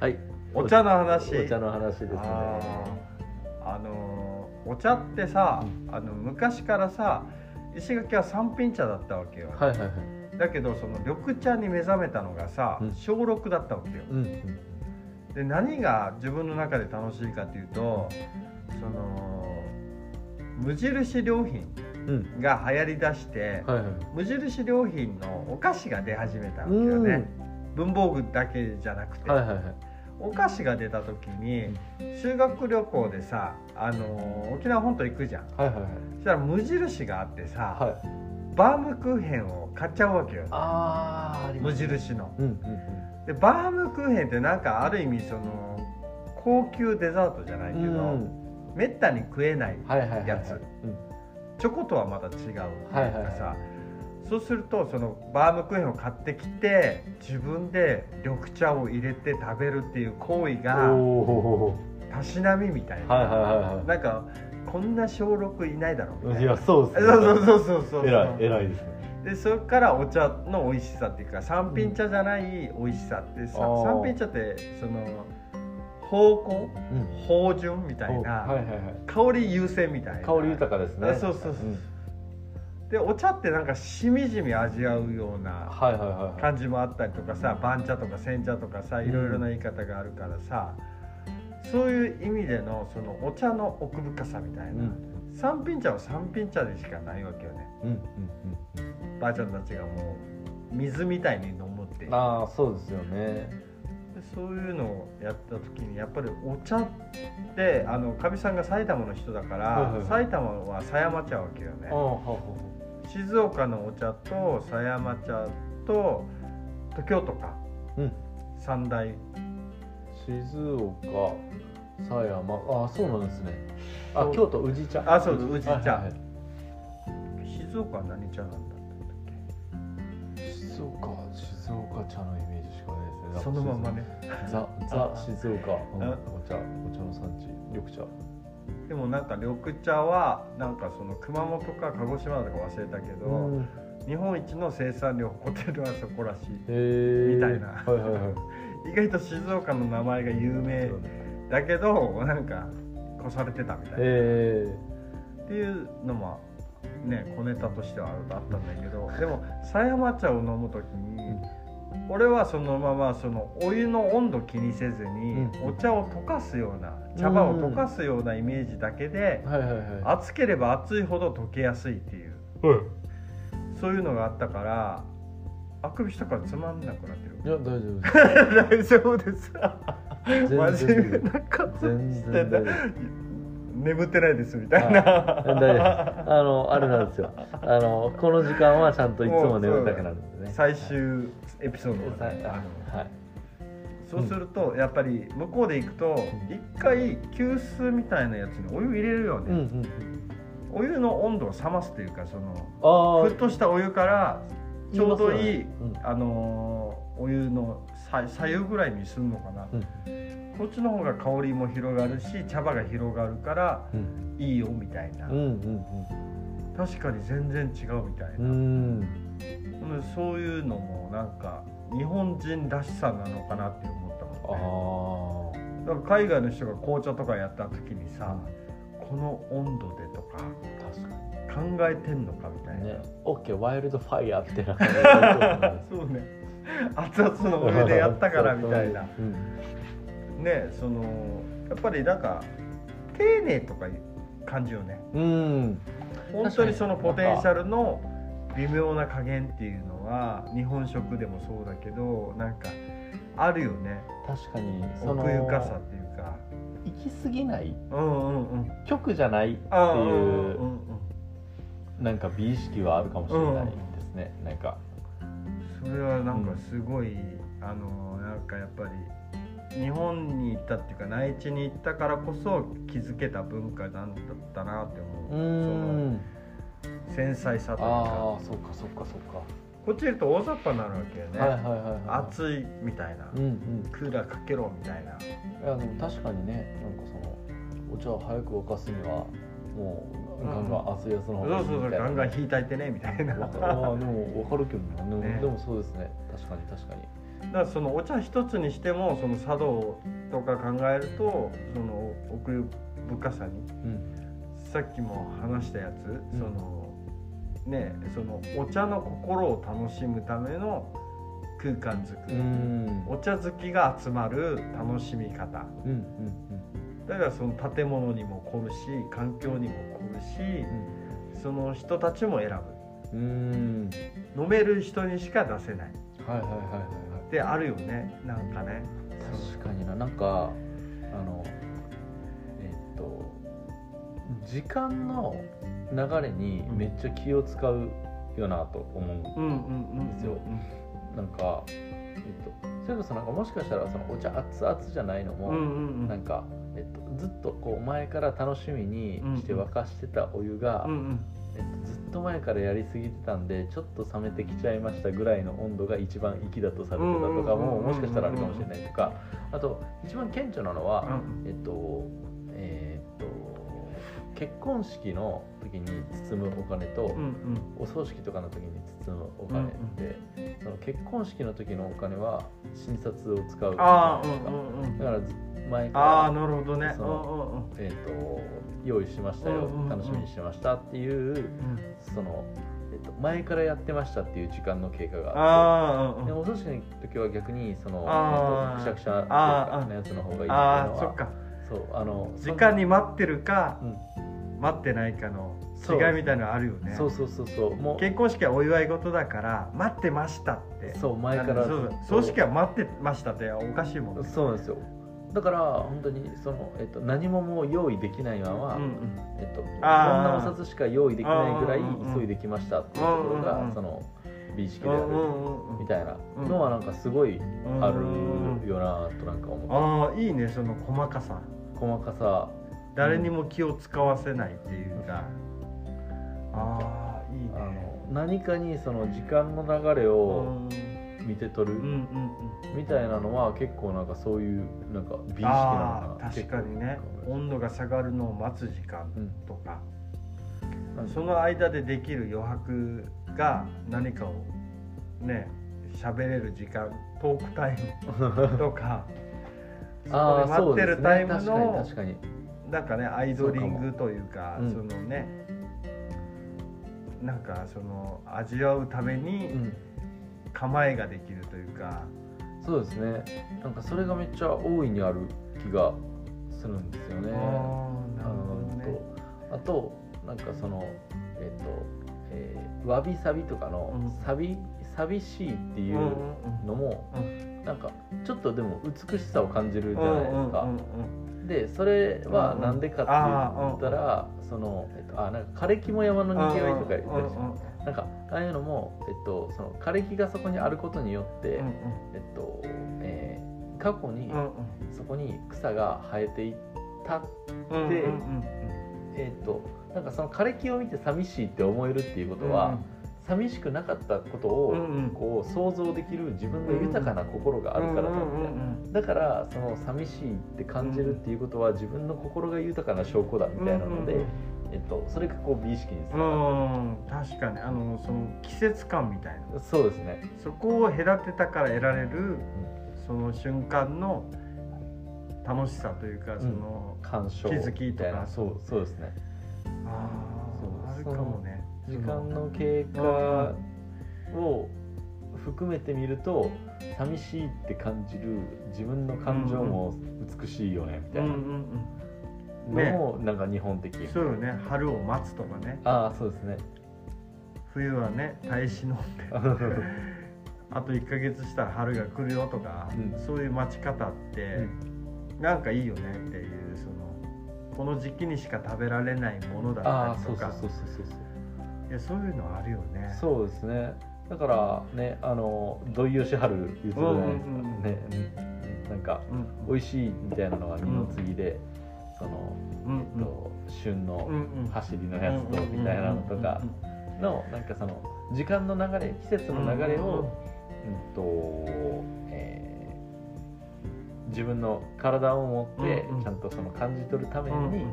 はい。お茶の話。お茶の話ですね。あのーお茶ってさ、あの昔からさ石垣は三品茶だったわけよ、はいはいはい。だけどその緑茶に目覚めたのがさ、うん。小6だったわけよ。うんうん。で何が自分の中で楽しいかというとその無印良品うん。が流行りだして、はいはい。無印良品のお菓子が出始めたわけよね文房具だけじゃなくて、はいはいはい。お菓子が出た時に修学旅行でさ、あのー沖縄本島行くじゃん。はいはいはい。そしたら無印があってさ、はい。バームクーヘンを買っちゃうわけよ。あ無印の。うんうんうん。でバームクーヘンってなんかある意味その高級デザートじゃないけど、うん。めったに食えないはいはいはいはい。やつうん。チョコとはまた違うっていうかさ、はいはいはいそうするとそのバームクーヘンを買ってきて自分で緑茶を入れて食べるっていう行為がたしなみみたいな、はいはいはいはなんかこんな小6いないだろうみたいやそうですそうそうそうそうそう偉い偉いですね。でそれからお茶の美味しさっていうか三品茶じゃない美味しさってさ、あー。三品茶ってその方向？うん。芳醇みたいな、はいはいはい。香り優先みたいな。香り豊かですね。あそうそうそうでお茶ってなんかしみじみ味わうような感じもあったりとかさ番茶とか煎茶とかさいろいろな言い方があるからさ、そういう意味でのそのお茶の奥深さみたいな、うん。三品茶は三品茶でしかないわけよね。うんうんばあちゃんたちがもう水みたいに飲むっていう。うんああそうですよね。でそういうのをやった時にやっぱりお茶ってあのかみさんが埼玉の人だから、はいはいはい。埼玉は狭山茶わけよね。ああはは静岡のお茶と狭山茶とと京都か。うん。三大。静岡狭山。ああそうなんですね。あ京都宇治茶。あそう宇治茶。はいはいはい。静岡は何茶なんだ静岡静岡茶のイメージしかないですね。けそのままね。ザザ静岡、お茶お茶の産地。緑茶でもなんか緑茶はなんかその熊本か鹿児島だか忘れたけど、うん。日本一の生産量を誇ってるのはそこらしいみたいな。はいはいはい。意外と静岡の名前が有名だ。けどなんか越されてたみたいな、へっていうのもね小ネタとしてはあったんだけどでも狭山茶を飲む時に俺はそのままそのお湯の温度気にせずにうん。お茶を溶かすような茶葉を溶かすようなイメージだけで熱ければ熱いほど溶けやすいっていう。そういうのがあったからあくびしたからつまんなくなっていや大丈夫です。る 大丈夫です。真面目な顔全して然大丈夫眠ってないですみたいな、大丈夫ですあのあれなんですよ。あのこの時間はちゃんといつも眠たくなるんでね。最終エピソードはね、はいそうするとやっぱり向こうで行くと一回急須みたいなやつにお湯入れるよね、うんうんお湯の温度を冷ますというかその沸騰したお湯からちょうどいい、うん。あのーお湯のさ左右ぐらいにするのかな、うんこっちの方が香りも広がるし茶葉が広がるからうん。いいよみたいな、うんうん確かに全然違うみたいな、うん。うんうんそういうのもなんか日本人らしさなのかなって思ったもんね。だから海外の人が紅茶とかやった時にさ、この温度でとか考えてんのかみたいな、にね。オッケーワイルドファイヤーってな そうね。熱々のお湯でやったからみたいな。うんねそのやっぱりなんか丁寧とかいう感じよね。うん。本当にそのポテンシャルの微妙な加減っていうのは日本食でもそうだけどなんかあるよね。確かに。奥ゆかさっていうか。行き過ぎない。うんうんうん。極じゃないっていううんうんうん。なんか美意識はあるかもしれないですね、なんか。それはなんかすごい、あのなんかやっぱり日本に行ったっていうか内地に行ったからこそ気づけた文化なんだったなって思う。うそん。の繊細さというか。ああそっかそっかそっか。こっちいると大雑把になるわけよね、はいはいはいはい。暑いみたいな、うんうん。クーラーかけろみたいな。いやでも確かにねなんかそのお茶を早く沸かすにはもうガンガン熱いやつのそう方がいいそうそうみたいなガンガン引いたいてねみたいな。あーでも分かるけどね。ね。でもそうですね。確かに確かにだからそのお茶一つにしてもその茶道とか考えるとその奥深さにうん。さっきも話したやつ、うん。そのねそのお茶の心を楽しむための空間づくうり、ん。お茶好きが集まる楽しみ方。うんうんだからその建物にも凝るし環境にも凝るしその人たちも選うんうん。ぶ飲める人にしか出せないはいはいはいはいってあるよねなんかね。確かにな。なんかあのえっと時間の流れにめっちゃ気を使うよなと思う、うんですよ。なんか、えっと、それこそなんかもしかしたらそのお茶熱々じゃないのも、なんか、えっと、ずっとこう前から楽しみにして沸かしてたお湯が、えっと、ずっと前からやりすぎてたんでちょっと冷めてきちゃいましたぐらいの温度が一番粋だとされてたとかうんうんうんもうん。もしかしたらあるかもしれないとか。あと一番顕著なのは、うん。えっとえーっと結婚式の時に包むお金と、うんうん。お葬式とかの時に包むお金って、その結婚式の時のお金は診察を使うじああゃないですか、うんうんうんだからず前ああから、なるほどね。えーっと用意しましたよ、楽しみにしてましたっていうその、えっと、前からやってましたっていう時間の経過があって。でお葬式の時は逆にその、くしゃくしゃのやつの方がいいっていうのはそっか。そうあの時間に待ってるかうん。待ってないかの違いみたいなのあるよね。そうそうそうそう。もう結婚式はお祝い事だから待ってましたって。そう前からそう。葬式は待ってましたっておかしいもんね。そうなんですよだから本当にその、えっと、何ももう用意できないまま、うんうん。えっと、こんなお札しか用意できないぐらいうんうんうん。急いできましたっていうところが、うんうんうん。その美意識であるうんうんうんみたいなのはなんかすごいうんあるよなとなんか思って。ああいいねその細かさ。細かさ。誰にも気を使わせないっていうか、ああいいあねの何かにその時間の流れを見て取るうんうんうん。みたいなのは結構なんかそういうなんか美意識なのかな。確かにね。温度が下がるのを待つ時間うんとか、なん。かその間でできる余白が何かをね喋れる時間トークタイムとか そこあで待ってるタイムの確かになんかねアイドリングというかそうそかも。のねなんかその味わうためにうん構えができるというか、そうですね。なんかそれがめっちゃ大いにある気がするんですよね。あね。あとあとなんかそのえっ、と、えーわびさびとかのうん。さび寂しいっていうのも、うん。なんかちょっとでも美しさを感じるじゃないですか、でそれはなんでかって言ったら、その、えっと、あなんか枯れ木も山のにぎわいとか言ったりしますなんかああいうのも、えっと、その枯れ木がそこにあることによって、うんえっとえー過去にうんうん。そこに草が生えていった、うんうんでうん。えっとなんかその枯れ木を見て寂しいって思えるっていうことは、寂しくなかったことを、うんうん。こう想像できる自分の豊かな心があるからだみたいな。うんうんうん。だからその寂しいって感じるっていうことは自分の心が豊かな証拠だみたいなので、うんうんえっと、それがこう美意識につうながん確かに。あのその季節感みたいな。るそうですね。そこを隔てたから得られる、その瞬間の楽しさというかその、鑑賞気づきとか。そうそうですね。あそうああるかもね。時間の経過を含めてみると寂しいって感じる自分の感情も美しいよねみたいうんうんなうんのもなんか日本的うんそうよね。春を待つとかね。ああそうですね。冬はね耐え忍んで。あと1ヶ月したら春が来るよとか、うん。そういう待ち方って、なんかいいよねっていうそのこの時期にしか食べられないものだったりとか。そうそうそうそういやそういうのあるよね。そうですね。だからねあの土井善晴言ってたじゃないですか、うんうんうん。ねうんなんかうん美味しいみたいなのが二の次で、その、うんえっと、旬のうんうん。走りのやつとみたいなのとかのなんかその時間の流れ季節の流れを、うんとえー自分の体を持ってうんうん。ちゃんとその感じ取るために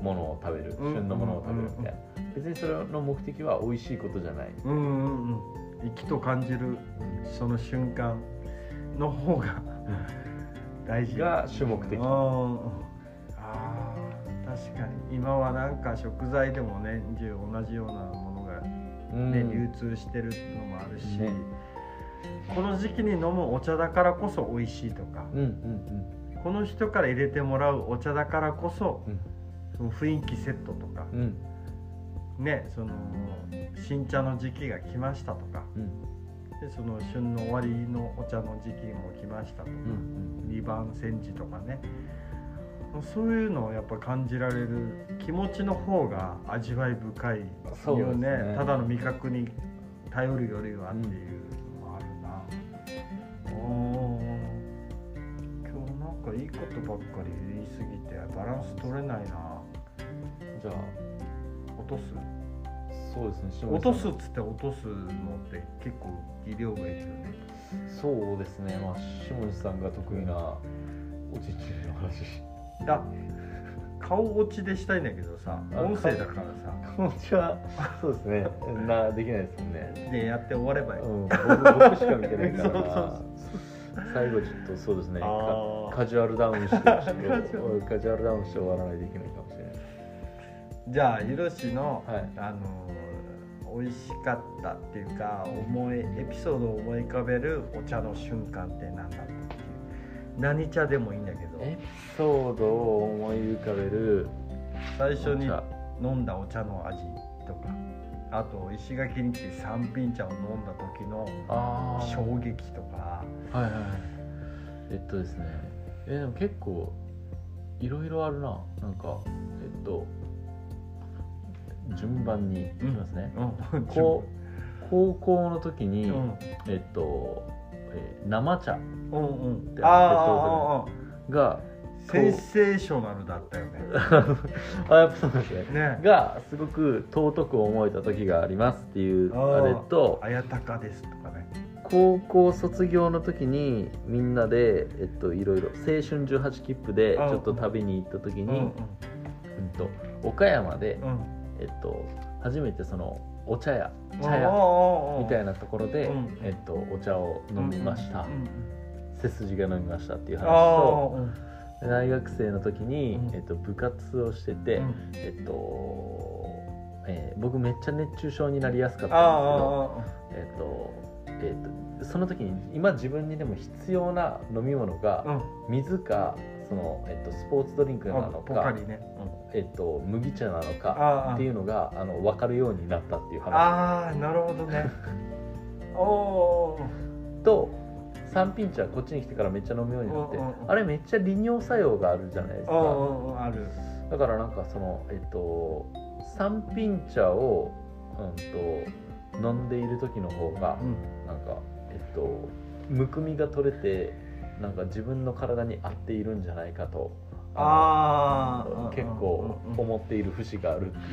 ものを食べる、うん旬のものを食べるみたいな、別にそれの目的は美味しいことじゃない、うんうんうん。生きと感じるその瞬間の方が大事。が主目的。うん確かに今はなんか食材でも年中同じようなものが、うん。ね流通してるのもあるし、ね。この時期に飲むお茶だからこそ美味しいとか、うんうんこの人から入れてもらうお茶だからこそうん。その雰囲気セットとか、うん。ねその新茶の時期が来ましたとかうん。でその旬の終わりのお茶の時期も来ましたとか、うん2番煎じとかねそういうのをやっぱ感じられる気持ちの方が味わい深いよね。ね。ただの味覚に頼るよりはっていうのもあるな、おー今日なんかいいことばっかり言いすぎてバランス取れないな。じゃあ。落とす？そうですね下落とすっつって落とすのって結構技量がいるよね。そうですね。まあ下地さんが得意なおちちの話だ顔落ちでしたいんだけどさあ音声だからさ。気持ちはそうですね。なできないですもんね。でやって終わればいい、うん僕僕しか見てないから。そうそう最後ちょっとそうですね。カカジュアルダウンして カジュアル。ダウンして終わらないといけないかもしれない。じゃあひろしの、はい。あの美味しかったっていうか思いエピソードを思い浮かべるお茶の瞬間って何だった？何茶でもいいんだけど。エピソードを思い浮かべる。最初に飲んだお茶の味とか。あと石垣に来て三品茶を飲んだ時の衝撃とか。はいはいはい。えっとですね。えでも結構いろいろあるな。なんかえっと順番にいきますね、うん。こう高校の時に、うん。えっと、えー生茶うんうん。であああああがあセンセーショナルだったよね。あやっぱそうですね。ね。がすごく尊く思えた時がありますっていうあれと綾鷹ですとかね。高校卒業の時にみんなで、えっと、いろいろ青春18切符でちうん。ょっと旅に行った時に、うんうん。と岡山で、うんうん。えっと、初めてそのお茶屋茶屋みたいなところで、うん。えっと、お茶を飲みました、背筋が飲みましたっていう話と大学生の時に、うん。えっと、部活をしてて、うん。えっとえー僕めっちゃ熱中症になりやすかったんですけどあえっとえっとその時に今自分にでも必要な飲み物が水かその、えっと、スポーツドリンクなあのか、ポカリね。えっと、麦茶なのかっていうのがあの分かるようになったっていう話。ああなるほどね。おおと三品茶こっちに来てからめっちゃ飲むようになってうんうんうん。あれめっちゃ利尿作用があるじゃないですか。おある。だからなんかそのえっと三品茶を、うん、と飲んでいる時の方がうん。なんかえっとむくみが取れてなんか自分の体に合っているんじゃないかとああ結構うんうんうん。思っている節があるっていう。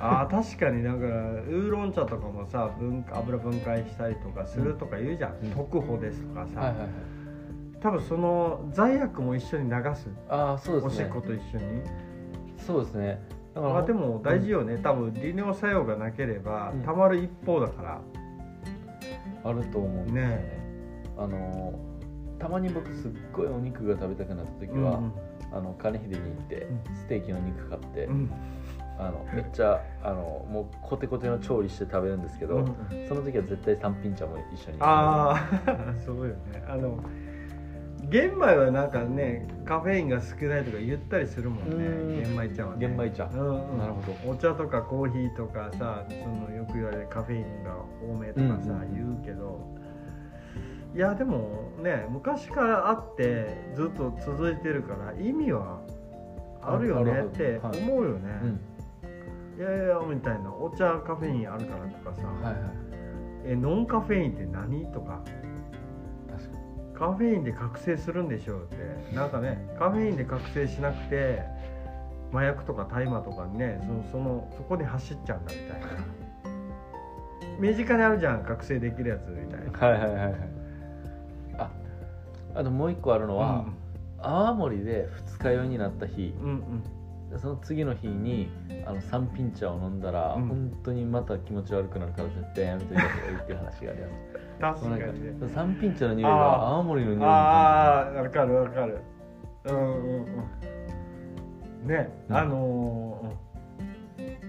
あー確かにだからウーロン茶とかもさ分油分解したりとかするとか言うじゃん、うん。特保ですとかさ、はいはいはい。多分その罪悪も一緒に流す。ああそうですね。おしっこと一緒に。そうですね。だからまあでも大事よね、多分利尿作用がなければうん。たまる一方だから、あると思うんですよね。ねあのたまに僕すっごいお肉が食べたくなった時は、あの金秀に行ってうん。ステーキの肉買って、うん。うんあのめっちゃあのもうコテコテの調理して食べるんですけど、うん。その時は絶対三品茶も一緒に。ああ そうよね。あの玄米はなんかねカフェインが少ないとか言ったりするもんうん。ね玄米茶はね。玄米茶。うんうん。なるほど。お茶とかコーヒーとかさそのよく言われるカフェインが多めとかさ、うんうん。言うけどいやでもね昔からあってずっと続いてるから意味はあるよねって思うよね、うん。いやいやみたいなお茶カフェインあるからとかさ、はいはい。えノンカフェインって何とか。カフェインで覚醒するんでしょうって。なんかねカフェインで覚醒しなくて麻薬とか大麻とかにねそそのそこに走っちゃうんだみたいな。身近にあるじゃん覚醒できるやつみたいな。はいはいはいはい。ああともう一個あるのは、泡盛で二日酔いになった日。うんうん。その次の日にあの三品茶を飲んだら、うん。本当にまた気持ち悪くなるから絶対やめといた方がいいっていう話があります。確かにね。三品茶の匂いあがー。青森の匂いああわかるわかる。うんうんうん。ね、うん。あのーうん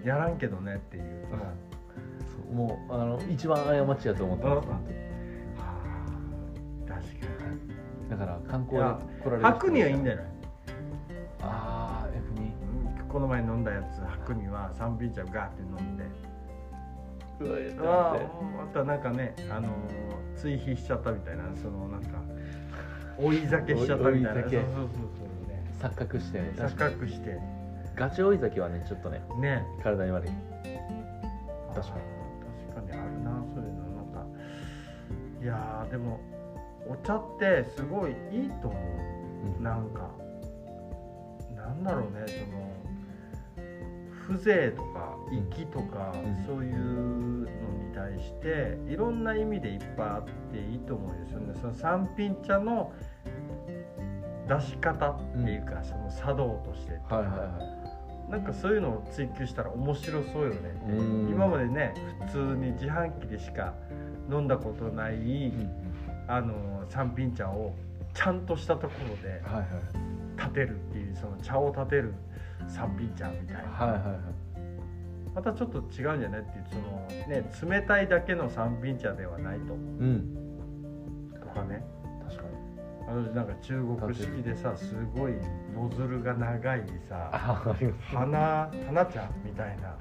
やらんけどねっていう、うん。なそうもうあの一番過ちやと思ってます。うん確かだから観光で来られるに白にはいいんじゃないああ F に。うんこの前飲んだやつ白には三品茶ガーって飲んで。うわあまたなんかねあのー追肥しちゃったみたいなそのなんか追い酒しちゃったみたいな。そうそうそうそう。ね錯覚して。錯覚して。ガチ追い酒はねちょっとねね。体に悪い。確かに。確かにあるなそういうの。なんかいやーでもお茶ってすごいいいと思う。なんかなんだろうねその風情とか粋とか、うん。そういうのに対していろんな意味でいっぱいあっていいと思うんですよね。その三品茶の出し方っていうか、その茶道として。とか、はいはい。はなんかそういうのを追求したら面白そうよね。今までね普通に自販機でしか飲んだことない、い、うんあの三品茶をちゃんとしたところで立てるっていうその茶を立てる三品茶みたいな、はいはいはい。またちょっと違うんじゃないっていうそのね冷たいだけの三品茶ではないと。うん。とかね。確かに。あのなんか中国式でさすごいノズルが長いさ花花茶みたいな。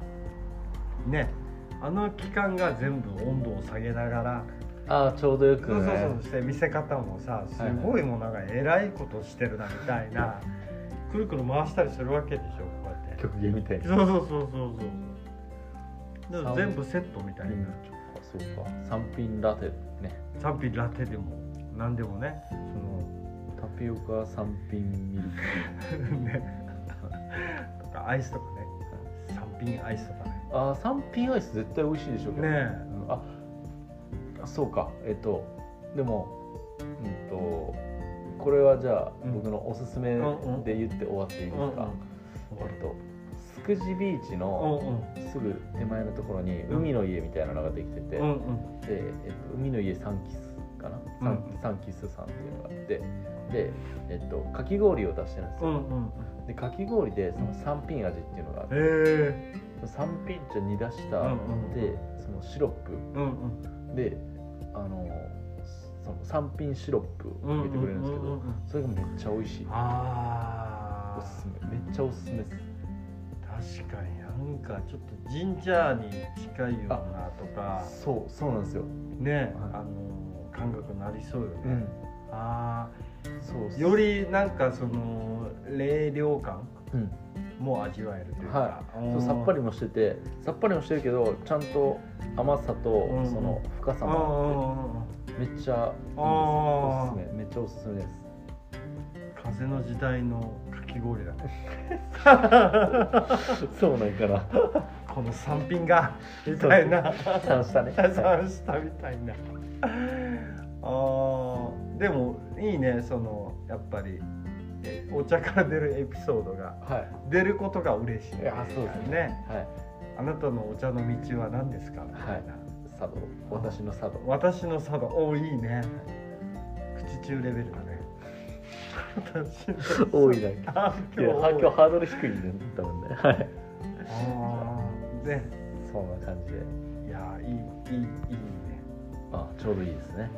ね。あの期間が全部温度を下げながらああちょうどよくそうねそうそうして見せ方もさすごいもうなんかえらいことしてるなみたいなくるくる回したりするわけでしょこうやって。曲芸みたいな。そうそうそうそうそう。全部セットみたいな。そうか。三品ラテね。賛否ラテでも何でもねタピオカ三品ミルク。そ のね。とかアイスとかね。三品アイスとかね。ああ三品アイス絶対美味しいでしょうねうん。あそうか。えっとでもうんとこれはじゃあ、うん。僕のおすすめで言って終わっていいですか、えっとスクジビーチうんのすぐ手前のところにうん。海の家みたいなのができてて、で、えっと、海の家サンキスかな、サンうん。サンキスさんっていうのがあってで、えっと、かき氷を出してるんですよ、でかき氷でその三品味っていうのがあって、へえ。三品茶煮出した、でそのシロップであのその三品シロップを入れてくれるんですけど、それがめっちゃ美味しい。ああおすすめ。めっちゃおすすめです確かになんかちょっとジンジャーに近いようなとか。そうそうなんですよ、ね、はい。あの感覚になりそうよね、うん、あそうあよりなんかその冷涼感うん、も味わえるというか、はそうさっぱりもしててさっぱりもしてるけどちゃんと甘さとうんその深さあもあってめっちゃおすすめ。めっちゃおすすめです。風の時代のかき氷だね。そうなんかな。この三品がみたいな。三下ね。三したみたいな。あー。でもいいね。そのやっぱりえお茶から出るエピソードがはい。出ることが嬉しい。いやそうですね。ね。はい。あなたのお茶の道は何ですか？みたい。な、茶道私の茶道私の茶道おいいね。口中レベルだね。私の多いなあいやは今日ハードル低いね多分ね。はい。あーね。そんな感じで。いやいいいいいいね。あちょうどいいですね